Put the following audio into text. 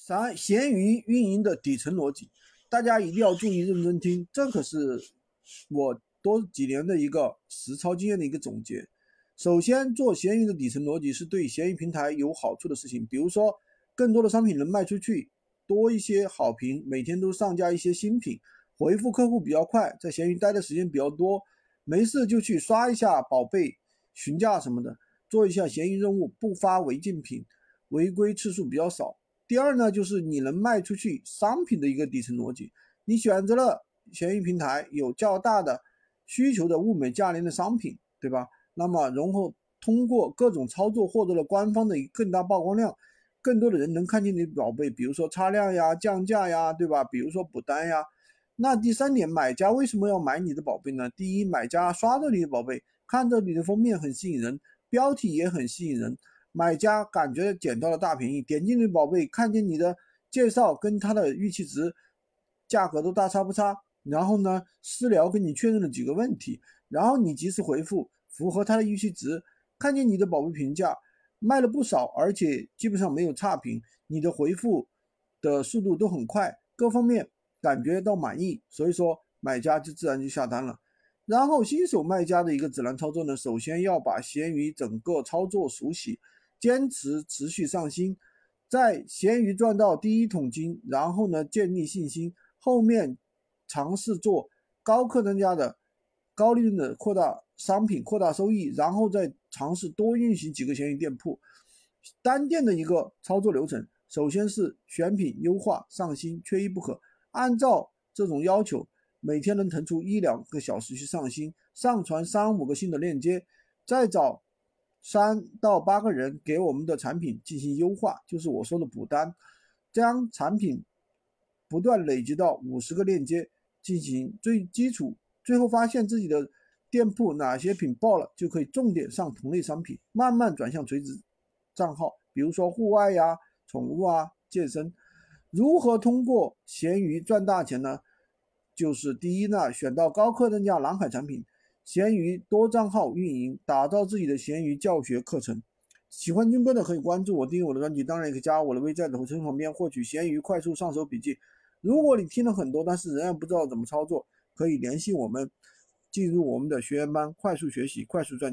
三、闲鱼运营的底层逻辑，大家一定要注意认真听，这可是我多几年的一个实操经验的一个总结。首先，做闲鱼的底层逻辑是对闲鱼平台有好处的事情，比如说更多的商品能卖出去，多一些好评，每天都上架一些新品，回复客户比较快，在闲鱼待的时间比较多，没事就去刷一下宝贝询价什么的，做一下闲鱼任务，不发违禁品，违规次数比较少。第二呢，就是你能卖出去商品的一个底层逻辑，你选择了闲鱼平台有较大的需求的物美价廉的商品，对吧？那么，然后通过各种操作获得了官方的更大曝光量，更多的人能看见你的宝贝，比如说擦亮呀、降价呀，对吧？比如说补单呀。那第三点，买家为什么要买你的宝贝呢？第一，买家刷到你的宝贝，看到你的封面很吸引人，标题也很吸引人，买家感觉捡到了大便宜，点进你的宝贝，看见你的介绍跟他的预期值、价格都大差不差，然后呢，私聊跟你确认了几个问题，然后你及时回复。符合他的预期值，看见你的宝贝评价卖了不少，而且基本上没有差评，你的回复的速度都很快，各方面感觉到满意，所以说买家就自然就下单了。然后新手卖家的一个指南操作呢，首先要把闲鱼整个操作熟悉，坚持持续上新，在闲鱼赚到第一桶金，然后呢建立信心，后面尝试做高客单价的高利润的扩大。商品扩大收益，然后再尝试多运行几个闲鱼店铺。单店的一个操作流程，首先是选品、优化、上新，缺一不可。按照这种要求，每天能腾出一两个小时去上新，上传三五个新的链接，再找三到八个人给我们的产品进行优化，就是我说的补单，将产品不断累积到五十个链接进行最基础，最后发现自己的。店铺哪些品爆了，就可以重点上同类商品，慢慢转向垂直账号，比如说户外呀、宠物啊、健身。如何通过闲鱼赚大钱呢？就是第一呢，选到高客单价蓝海产品，闲鱼多账号运营，打造自己的闲鱼教学课程。喜欢军哥的可以关注我，订阅我的专辑，当然也可以加我的微在头像旁边获取闲鱼快速上手笔记。如果你听了很多，但是仍然不知道怎么操作，可以联系我们。进入我们的学员班，快速学习，快速赚。